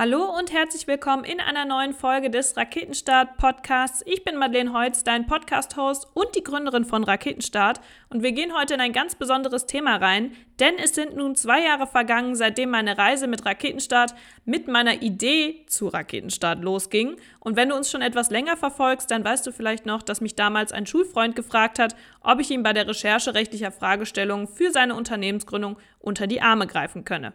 Hallo und herzlich willkommen in einer neuen Folge des Raketenstart Podcasts. Ich bin Madeleine Heutz, dein Podcast-Host und die Gründerin von Raketenstart. Und wir gehen heute in ein ganz besonderes Thema rein, denn es sind nun zwei Jahre vergangen, seitdem meine Reise mit Raketenstart mit meiner Idee zu Raketenstart losging. Und wenn du uns schon etwas länger verfolgst, dann weißt du vielleicht noch, dass mich damals ein Schulfreund gefragt hat, ob ich ihm bei der Recherche rechtlicher Fragestellungen für seine Unternehmensgründung unter die Arme greifen könne.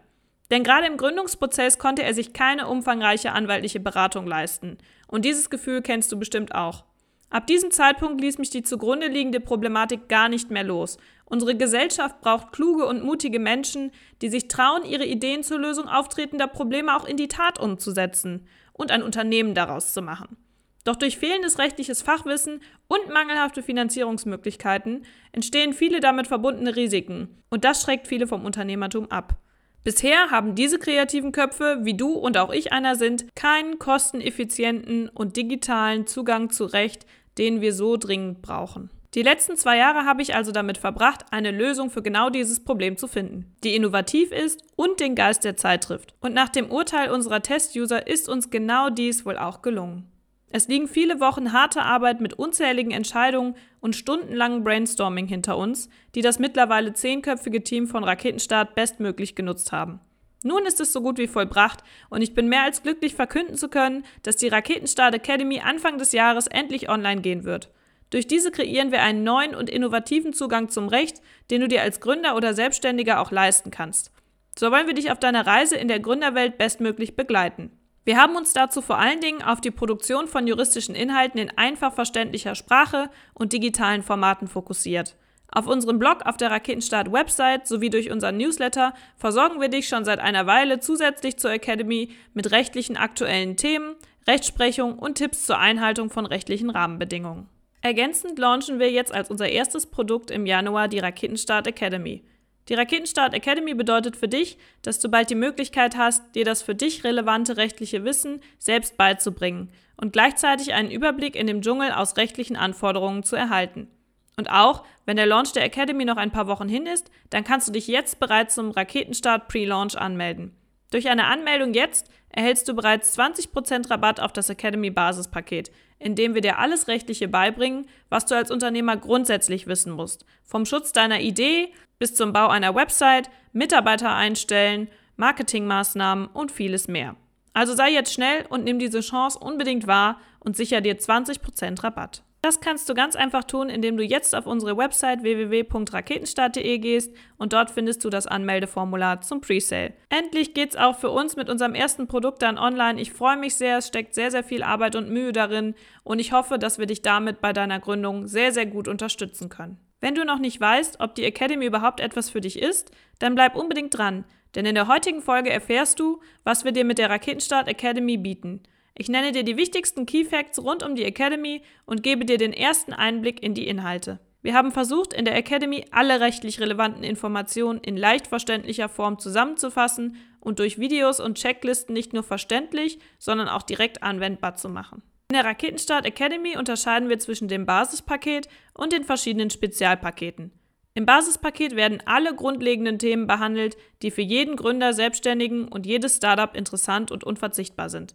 Denn gerade im Gründungsprozess konnte er sich keine umfangreiche anwaltliche Beratung leisten. Und dieses Gefühl kennst du bestimmt auch. Ab diesem Zeitpunkt ließ mich die zugrunde liegende Problematik gar nicht mehr los. Unsere Gesellschaft braucht kluge und mutige Menschen, die sich trauen, ihre Ideen zur Lösung auftretender Probleme auch in die Tat umzusetzen und ein Unternehmen daraus zu machen. Doch durch fehlendes rechtliches Fachwissen und mangelhafte Finanzierungsmöglichkeiten entstehen viele damit verbundene Risiken. Und das schreckt viele vom Unternehmertum ab. Bisher haben diese kreativen Köpfe, wie du und auch ich einer sind, keinen kosteneffizienten und digitalen Zugang zu Recht, den wir so dringend brauchen. Die letzten zwei Jahre habe ich also damit verbracht, eine Lösung für genau dieses Problem zu finden, die innovativ ist und den Geist der Zeit trifft. Und nach dem Urteil unserer Test-User ist uns genau dies wohl auch gelungen. Es liegen viele Wochen harte Arbeit mit unzähligen Entscheidungen und stundenlangen Brainstorming hinter uns, die das mittlerweile zehnköpfige Team von Raketenstart bestmöglich genutzt haben. Nun ist es so gut wie vollbracht und ich bin mehr als glücklich verkünden zu können, dass die Raketenstart Academy Anfang des Jahres endlich online gehen wird. Durch diese kreieren wir einen neuen und innovativen Zugang zum Recht, den du dir als Gründer oder Selbstständiger auch leisten kannst. So wollen wir dich auf deiner Reise in der Gründerwelt bestmöglich begleiten. Wir haben uns dazu vor allen Dingen auf die Produktion von juristischen Inhalten in einfach verständlicher Sprache und digitalen Formaten fokussiert. Auf unserem Blog, auf der Raketenstart-Website sowie durch unseren Newsletter versorgen wir dich schon seit einer Weile zusätzlich zur Academy mit rechtlichen aktuellen Themen, Rechtsprechung und Tipps zur Einhaltung von rechtlichen Rahmenbedingungen. Ergänzend launchen wir jetzt als unser erstes Produkt im Januar die Raketenstart Academy. Die Raketenstart Academy bedeutet für dich, dass du bald die Möglichkeit hast, dir das für dich relevante rechtliche Wissen selbst beizubringen und gleichzeitig einen Überblick in dem Dschungel aus rechtlichen Anforderungen zu erhalten. Und auch, wenn der Launch der Academy noch ein paar Wochen hin ist, dann kannst du dich jetzt bereits zum Raketenstart Pre-Launch anmelden. Durch eine Anmeldung jetzt erhältst du bereits 20% Rabatt auf das Academy Basispaket, in dem wir dir alles Rechtliche beibringen, was du als Unternehmer grundsätzlich wissen musst. Vom Schutz deiner Idee bis zum Bau einer Website, Mitarbeiter einstellen, Marketingmaßnahmen und vieles mehr. Also sei jetzt schnell und nimm diese Chance unbedingt wahr und sicher dir 20% Rabatt. Das kannst du ganz einfach tun, indem du jetzt auf unsere Website www.raketenstart.de gehst und dort findest du das Anmeldeformular zum Presale. Endlich geht's auch für uns mit unserem ersten Produkt dann online. Ich freue mich sehr, es steckt sehr, sehr viel Arbeit und Mühe darin und ich hoffe, dass wir dich damit bei deiner Gründung sehr, sehr gut unterstützen können. Wenn du noch nicht weißt, ob die Academy überhaupt etwas für dich ist, dann bleib unbedingt dran, denn in der heutigen Folge erfährst du, was wir dir mit der Raketenstart Academy bieten. Ich nenne dir die wichtigsten Key Facts rund um die Academy und gebe dir den ersten Einblick in die Inhalte. Wir haben versucht, in der Academy alle rechtlich relevanten Informationen in leicht verständlicher Form zusammenzufassen und durch Videos und Checklisten nicht nur verständlich, sondern auch direkt anwendbar zu machen. In der Raketenstart Academy unterscheiden wir zwischen dem Basispaket und den verschiedenen Spezialpaketen. Im Basispaket werden alle grundlegenden Themen behandelt, die für jeden Gründer, Selbstständigen und jedes Startup interessant und unverzichtbar sind.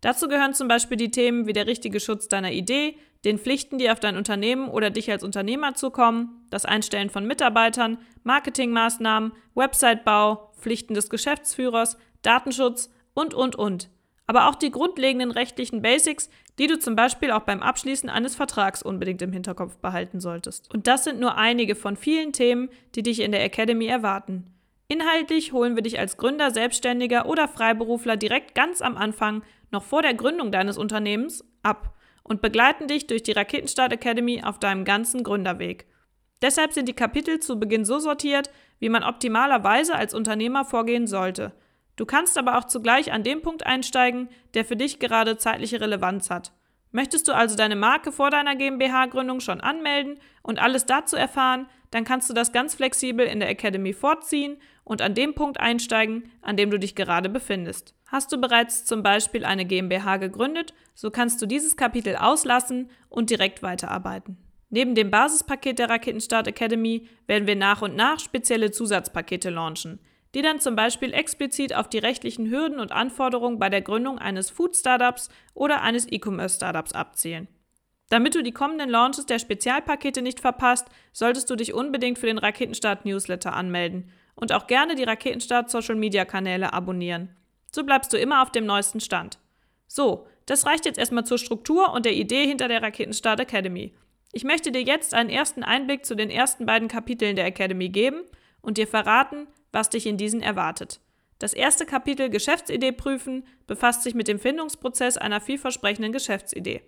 Dazu gehören zum Beispiel die Themen wie der richtige Schutz deiner Idee, den Pflichten, die auf dein Unternehmen oder dich als Unternehmer zukommen, das Einstellen von Mitarbeitern, Marketingmaßnahmen, Websitebau, Pflichten des Geschäftsführers, Datenschutz und, und, und aber auch die grundlegenden rechtlichen Basics, die du zum Beispiel auch beim Abschließen eines Vertrags unbedingt im Hinterkopf behalten solltest. Und das sind nur einige von vielen Themen, die dich in der Academy erwarten. Inhaltlich holen wir dich als Gründer, Selbstständiger oder Freiberufler direkt ganz am Anfang, noch vor der Gründung deines Unternehmens, ab und begleiten dich durch die Raketenstart Academy auf deinem ganzen Gründerweg. Deshalb sind die Kapitel zu Beginn so sortiert, wie man optimalerweise als Unternehmer vorgehen sollte – Du kannst aber auch zugleich an dem Punkt einsteigen, der für dich gerade zeitliche Relevanz hat. Möchtest du also deine Marke vor deiner GmbH-Gründung schon anmelden und alles dazu erfahren, dann kannst du das ganz flexibel in der Academy vorziehen und an dem Punkt einsteigen, an dem du dich gerade befindest. Hast du bereits zum Beispiel eine GmbH gegründet, so kannst du dieses Kapitel auslassen und direkt weiterarbeiten. Neben dem Basispaket der Raketenstart Academy werden wir nach und nach spezielle Zusatzpakete launchen, die dann zum Beispiel explizit auf die rechtlichen Hürden und Anforderungen bei der Gründung eines Food-Startups oder eines E-Commerce-Startups abzielen. Damit du die kommenden Launches der Spezialpakete nicht verpasst, solltest du dich unbedingt für den Raketenstart Newsletter anmelden und auch gerne die Raketenstart Social Media Kanäle abonnieren. So bleibst du immer auf dem neuesten Stand. So, das reicht jetzt erstmal zur Struktur und der Idee hinter der Raketenstart Academy. Ich möchte dir jetzt einen ersten Einblick zu den ersten beiden Kapiteln der Academy geben und dir verraten, was dich in diesen erwartet. Das erste Kapitel Geschäftsidee prüfen befasst sich mit dem Findungsprozess einer vielversprechenden Geschäftsidee.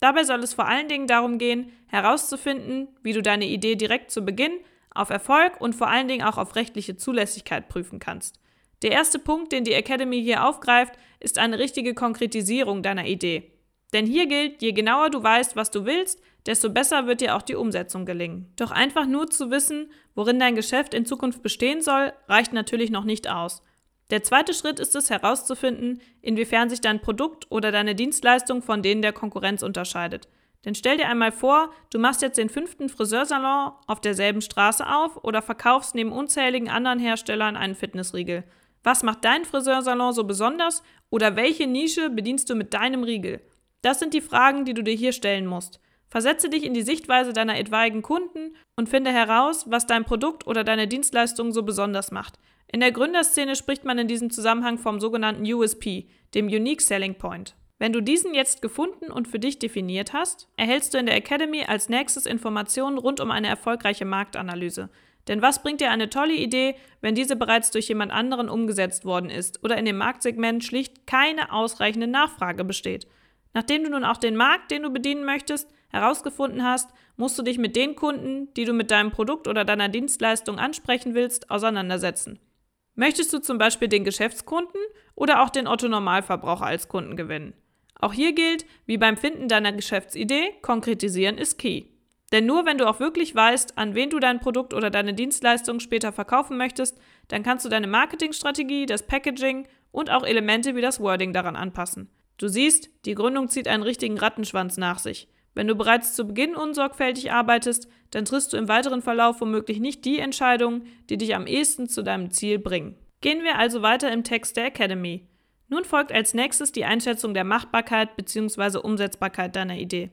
Dabei soll es vor allen Dingen darum gehen, herauszufinden, wie du deine Idee direkt zu Beginn auf Erfolg und vor allen Dingen auch auf rechtliche Zulässigkeit prüfen kannst. Der erste Punkt, den die Academy hier aufgreift, ist eine richtige Konkretisierung deiner Idee. Denn hier gilt, je genauer du weißt, was du willst, desto besser wird dir auch die Umsetzung gelingen. Doch einfach nur zu wissen, worin dein Geschäft in Zukunft bestehen soll, reicht natürlich noch nicht aus. Der zweite Schritt ist es herauszufinden, inwiefern sich dein Produkt oder deine Dienstleistung von denen der Konkurrenz unterscheidet. Denn stell dir einmal vor, du machst jetzt den fünften Friseursalon auf derselben Straße auf oder verkaufst neben unzähligen anderen Herstellern einen Fitnessriegel. Was macht dein Friseursalon so besonders oder welche Nische bedienst du mit deinem Riegel? Das sind die Fragen, die du dir hier stellen musst. Versetze dich in die Sichtweise deiner etwaigen Kunden und finde heraus, was dein Produkt oder deine Dienstleistung so besonders macht. In der Gründerszene spricht man in diesem Zusammenhang vom sogenannten USP, dem Unique Selling Point. Wenn du diesen jetzt gefunden und für dich definiert hast, erhältst du in der Academy als nächstes Informationen rund um eine erfolgreiche Marktanalyse. Denn was bringt dir eine tolle Idee, wenn diese bereits durch jemand anderen umgesetzt worden ist oder in dem Marktsegment schlicht keine ausreichende Nachfrage besteht? Nachdem du nun auch den Markt, den du bedienen möchtest, herausgefunden hast, musst du dich mit den Kunden, die du mit deinem Produkt oder deiner Dienstleistung ansprechen willst, auseinandersetzen. Möchtest du zum Beispiel den Geschäftskunden oder auch den Otto-Normalverbraucher als Kunden gewinnen? Auch hier gilt, wie beim Finden deiner Geschäftsidee, konkretisieren ist key. Denn nur wenn du auch wirklich weißt, an wen du dein Produkt oder deine Dienstleistung später verkaufen möchtest, dann kannst du deine Marketingstrategie, das Packaging und auch Elemente wie das Wording daran anpassen. Du siehst, die Gründung zieht einen richtigen Rattenschwanz nach sich. Wenn du bereits zu Beginn unsorgfältig arbeitest, dann triffst du im weiteren Verlauf womöglich nicht die Entscheidungen, die dich am ehesten zu deinem Ziel bringen. Gehen wir also weiter im Text der Academy. Nun folgt als nächstes die Einschätzung der Machbarkeit bzw. Umsetzbarkeit deiner Idee.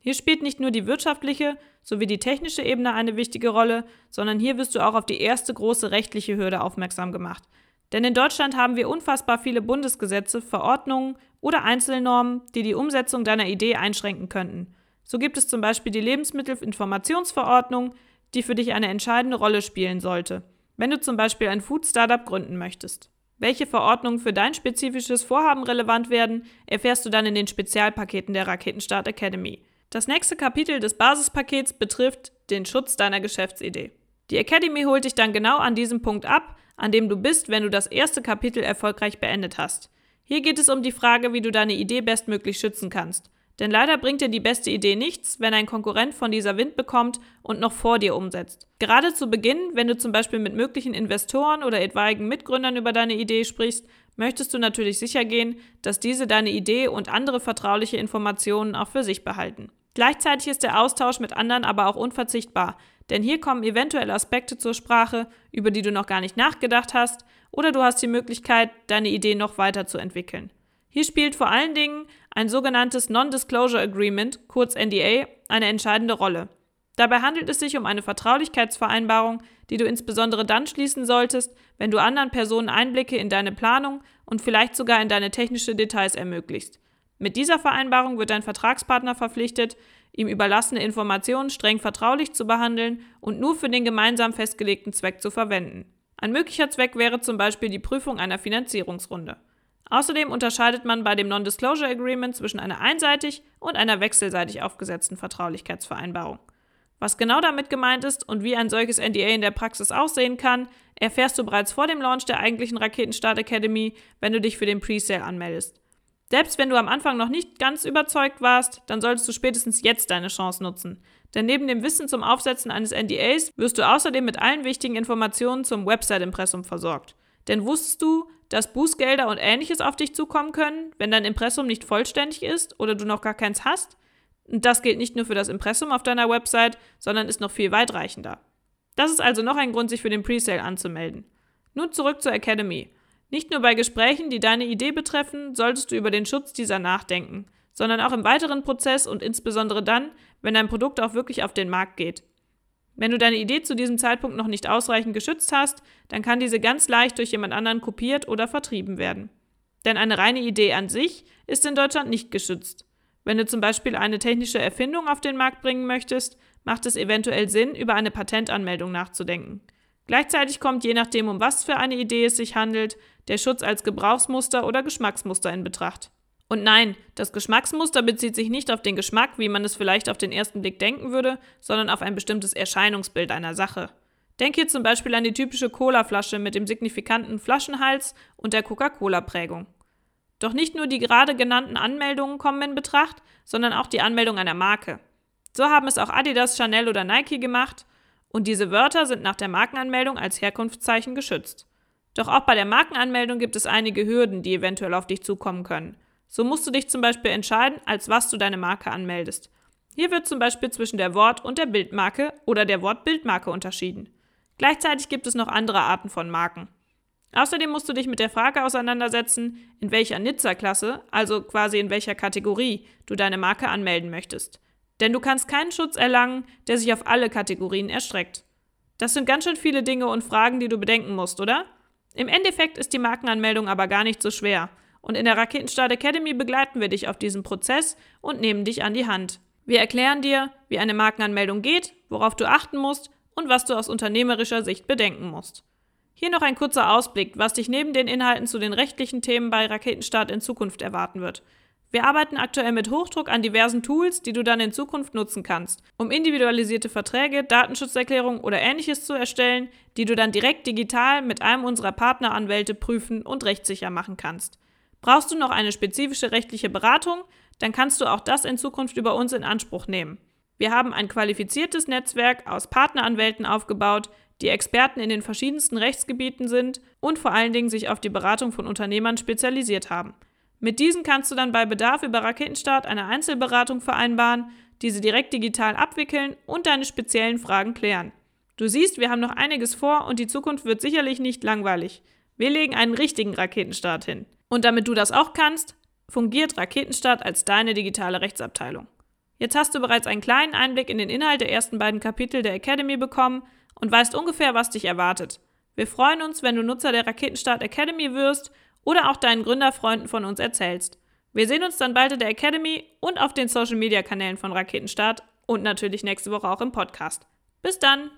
Hier spielt nicht nur die wirtschaftliche sowie die technische Ebene eine wichtige Rolle, sondern hier wirst du auch auf die erste große rechtliche Hürde aufmerksam gemacht. Denn in Deutschland haben wir unfassbar viele Bundesgesetze, Verordnungen oder Einzelnormen, die die Umsetzung deiner Idee einschränken könnten. So gibt es zum Beispiel die Lebensmittelinformationsverordnung, die für dich eine entscheidende Rolle spielen sollte, wenn du zum Beispiel ein Food-Startup gründen möchtest. Welche Verordnungen für dein spezifisches Vorhaben relevant werden, erfährst du dann in den Spezialpaketen der Raketenstart Academy. Das nächste Kapitel des Basispakets betrifft den Schutz deiner Geschäftsidee. Die Academy holt dich dann genau an diesem Punkt ab, an dem du bist, wenn du das erste Kapitel erfolgreich beendet hast. Hier geht es um die Frage, wie du deine Idee bestmöglich schützen kannst. Denn leider bringt dir die beste Idee nichts, wenn ein Konkurrent von dieser Wind bekommt und noch vor dir umsetzt. Gerade zu Beginn, wenn du zum Beispiel mit möglichen Investoren oder etwaigen Mitgründern über deine Idee sprichst, möchtest du natürlich sicher gehen, dass diese deine Idee und andere vertrauliche Informationen auch für sich behalten. Gleichzeitig ist der Austausch mit anderen aber auch unverzichtbar, denn hier kommen eventuell Aspekte zur Sprache, über die du noch gar nicht nachgedacht hast, oder du hast die Möglichkeit, deine Idee noch weiterzuentwickeln. Hier spielt vor allen Dingen ein sogenanntes Non-Disclosure Agreement, kurz NDA, eine entscheidende Rolle. Dabei handelt es sich um eine Vertraulichkeitsvereinbarung, die du insbesondere dann schließen solltest, wenn du anderen Personen Einblicke in deine Planung und vielleicht sogar in deine technische Details ermöglicht. Mit dieser Vereinbarung wird dein Vertragspartner verpflichtet, ihm überlassene Informationen streng vertraulich zu behandeln und nur für den gemeinsam festgelegten Zweck zu verwenden. Ein möglicher Zweck wäre zum Beispiel die Prüfung einer Finanzierungsrunde. Außerdem unterscheidet man bei dem Non-Disclosure Agreement zwischen einer einseitig und einer wechselseitig aufgesetzten Vertraulichkeitsvereinbarung. Was genau damit gemeint ist und wie ein solches NDA in der Praxis aussehen kann, erfährst du bereits vor dem Launch der eigentlichen Raketenstart Academy, wenn du dich für den Presale anmeldest. Selbst wenn du am Anfang noch nicht ganz überzeugt warst, dann solltest du spätestens jetzt deine Chance nutzen. Denn neben dem Wissen zum Aufsetzen eines NDAs wirst du außerdem mit allen wichtigen Informationen zum Website-Impressum versorgt. Denn wusstest du, dass Bußgelder und ähnliches auf dich zukommen können, wenn dein Impressum nicht vollständig ist oder du noch gar keins hast? Und das gilt nicht nur für das Impressum auf deiner Website, sondern ist noch viel weitreichender. Das ist also noch ein Grund, sich für den Presale anzumelden. Nun zurück zur Academy. Nicht nur bei Gesprächen, die deine Idee betreffen, solltest du über den Schutz dieser nachdenken, sondern auch im weiteren Prozess und insbesondere dann, wenn dein Produkt auch wirklich auf den Markt geht. Wenn du deine Idee zu diesem Zeitpunkt noch nicht ausreichend geschützt hast, dann kann diese ganz leicht durch jemand anderen kopiert oder vertrieben werden. Denn eine reine Idee an sich ist in Deutschland nicht geschützt. Wenn du zum Beispiel eine technische Erfindung auf den Markt bringen möchtest, macht es eventuell Sinn, über eine Patentanmeldung nachzudenken. Gleichzeitig kommt je nachdem, um was für eine Idee es sich handelt, der Schutz als Gebrauchsmuster oder Geschmacksmuster in Betracht. Und nein, das Geschmacksmuster bezieht sich nicht auf den Geschmack, wie man es vielleicht auf den ersten Blick denken würde, sondern auf ein bestimmtes Erscheinungsbild einer Sache. Denk hier zum Beispiel an die typische Cola-Flasche mit dem signifikanten Flaschenhals und der Coca-Cola-Prägung. Doch nicht nur die gerade genannten Anmeldungen kommen in Betracht, sondern auch die Anmeldung einer Marke. So haben es auch Adidas, Chanel oder Nike gemacht und diese Wörter sind nach der Markenanmeldung als Herkunftszeichen geschützt. Doch auch bei der Markenanmeldung gibt es einige Hürden, die eventuell auf dich zukommen können. So musst du dich zum Beispiel entscheiden, als was du deine Marke anmeldest. Hier wird zum Beispiel zwischen der Wort- und der Bildmarke oder der Wortbildmarke unterschieden. Gleichzeitig gibt es noch andere Arten von Marken. Außerdem musst du dich mit der Frage auseinandersetzen, in welcher Nizza-Klasse, also quasi in welcher Kategorie, du deine Marke anmelden möchtest. Denn du kannst keinen Schutz erlangen, der sich auf alle Kategorien erstreckt. Das sind ganz schön viele Dinge und Fragen, die du bedenken musst, oder? Im Endeffekt ist die Markenanmeldung aber gar nicht so schwer. Und in der Raketenstart Academy begleiten wir dich auf diesem Prozess und nehmen dich an die Hand. Wir erklären dir, wie eine Markenanmeldung geht, worauf du achten musst und was du aus unternehmerischer Sicht bedenken musst. Hier noch ein kurzer Ausblick, was dich neben den Inhalten zu den rechtlichen Themen bei Raketenstart in Zukunft erwarten wird. Wir arbeiten aktuell mit Hochdruck an diversen Tools, die du dann in Zukunft nutzen kannst, um individualisierte Verträge, Datenschutzerklärungen oder ähnliches zu erstellen, die du dann direkt digital mit einem unserer Partneranwälte prüfen und rechtssicher machen kannst. Brauchst du noch eine spezifische rechtliche Beratung, dann kannst du auch das in Zukunft über uns in Anspruch nehmen. Wir haben ein qualifiziertes Netzwerk aus Partneranwälten aufgebaut, die Experten in den verschiedensten Rechtsgebieten sind und vor allen Dingen sich auf die Beratung von Unternehmern spezialisiert haben. Mit diesen kannst du dann bei Bedarf über Raketenstart eine Einzelberatung vereinbaren, diese direkt digital abwickeln und deine speziellen Fragen klären. Du siehst, wir haben noch einiges vor und die Zukunft wird sicherlich nicht langweilig. Wir legen einen richtigen Raketenstart hin. Und damit du das auch kannst, fungiert Raketenstart als deine digitale Rechtsabteilung. Jetzt hast du bereits einen kleinen Einblick in den Inhalt der ersten beiden Kapitel der Academy bekommen und weißt ungefähr, was dich erwartet. Wir freuen uns, wenn du Nutzer der Raketenstart Academy wirst oder auch deinen Gründerfreunden von uns erzählst. Wir sehen uns dann bald in der Academy und auf den Social Media Kanälen von Raketenstart und natürlich nächste Woche auch im Podcast. Bis dann!